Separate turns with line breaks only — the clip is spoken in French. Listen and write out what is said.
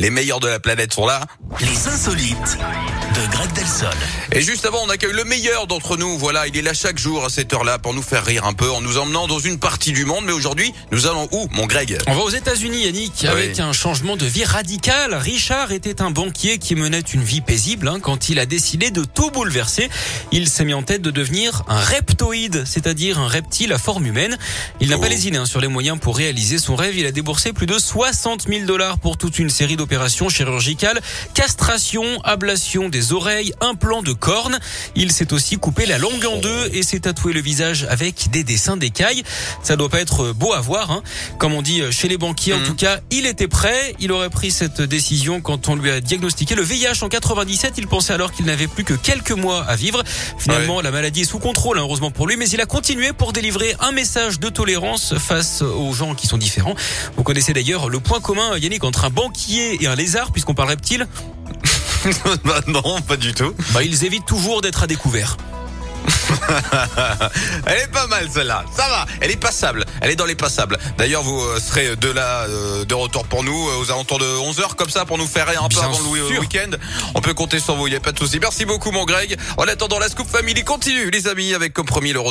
Les meilleurs de la planète sont là.
Les insolites de Greg Delsol.
Et juste avant, on accueille le meilleur d'entre nous. Voilà, il est là chaque jour à cette heure-là pour nous faire rire un peu en nous emmenant dans une partie du monde. Mais aujourd'hui, nous allons où, mon Greg?
On va aux États-Unis, Yannick, avec un changement de vie radical. Richard était un banquier qui menait une vie paisible hein, quand il a décidé de tout bouleverser. Il s'est mis en tête de devenir un reptoïde, c'est-à-dire un reptile à forme humaine. Il n'a
Oh.
pas lésiné hein, sur les moyens pour réaliser son rêve. Il a déboursé plus de 60 000 dollars pour toute une série d'opérations chirurgicales, castration, ablation des oreilles, implant de cornes. Il s'est aussi coupé la langue en deux et s'est tatoué le visage avec des dessins d'écailles. Ça doit pas être beau à voir, hein. comme on dit chez les banquiers. En
Mhm.
tout cas, il était prêt. Il aurait pris cette décision quand on lui a diagnostiqué le VIH en 97. Il pensait alors qu'il n'avait plus que quelques mois à vivre. Finalement, la maladie est sous contrôle, hein, heureusement pour lui, mais il a continué pour délivrer un message de tolérance face aux gens qui sont différents. Vous connaissez d'ailleurs le point commun, Yannick, entre un banquier et un lézard, puisqu'on parle reptile.
Bah non, pas du tout.
Bah, ils évitent toujours d'être à découvert.
Elle est pas mal celle-là. Ça va. Elle est passable. Elle est dans les passables. D'ailleurs, vous euh, serez de là, euh, de retour pour nous euh, aux alentours de 11h comme ça pour nous faire rire un peu
Bien
avant le
sûr.
week-end. On peut compter sur vous. Il n'y a pas de souci. Merci beaucoup, mon Greg. En attendant, la Scoop Family continue, les amis, avec comme promis le retour.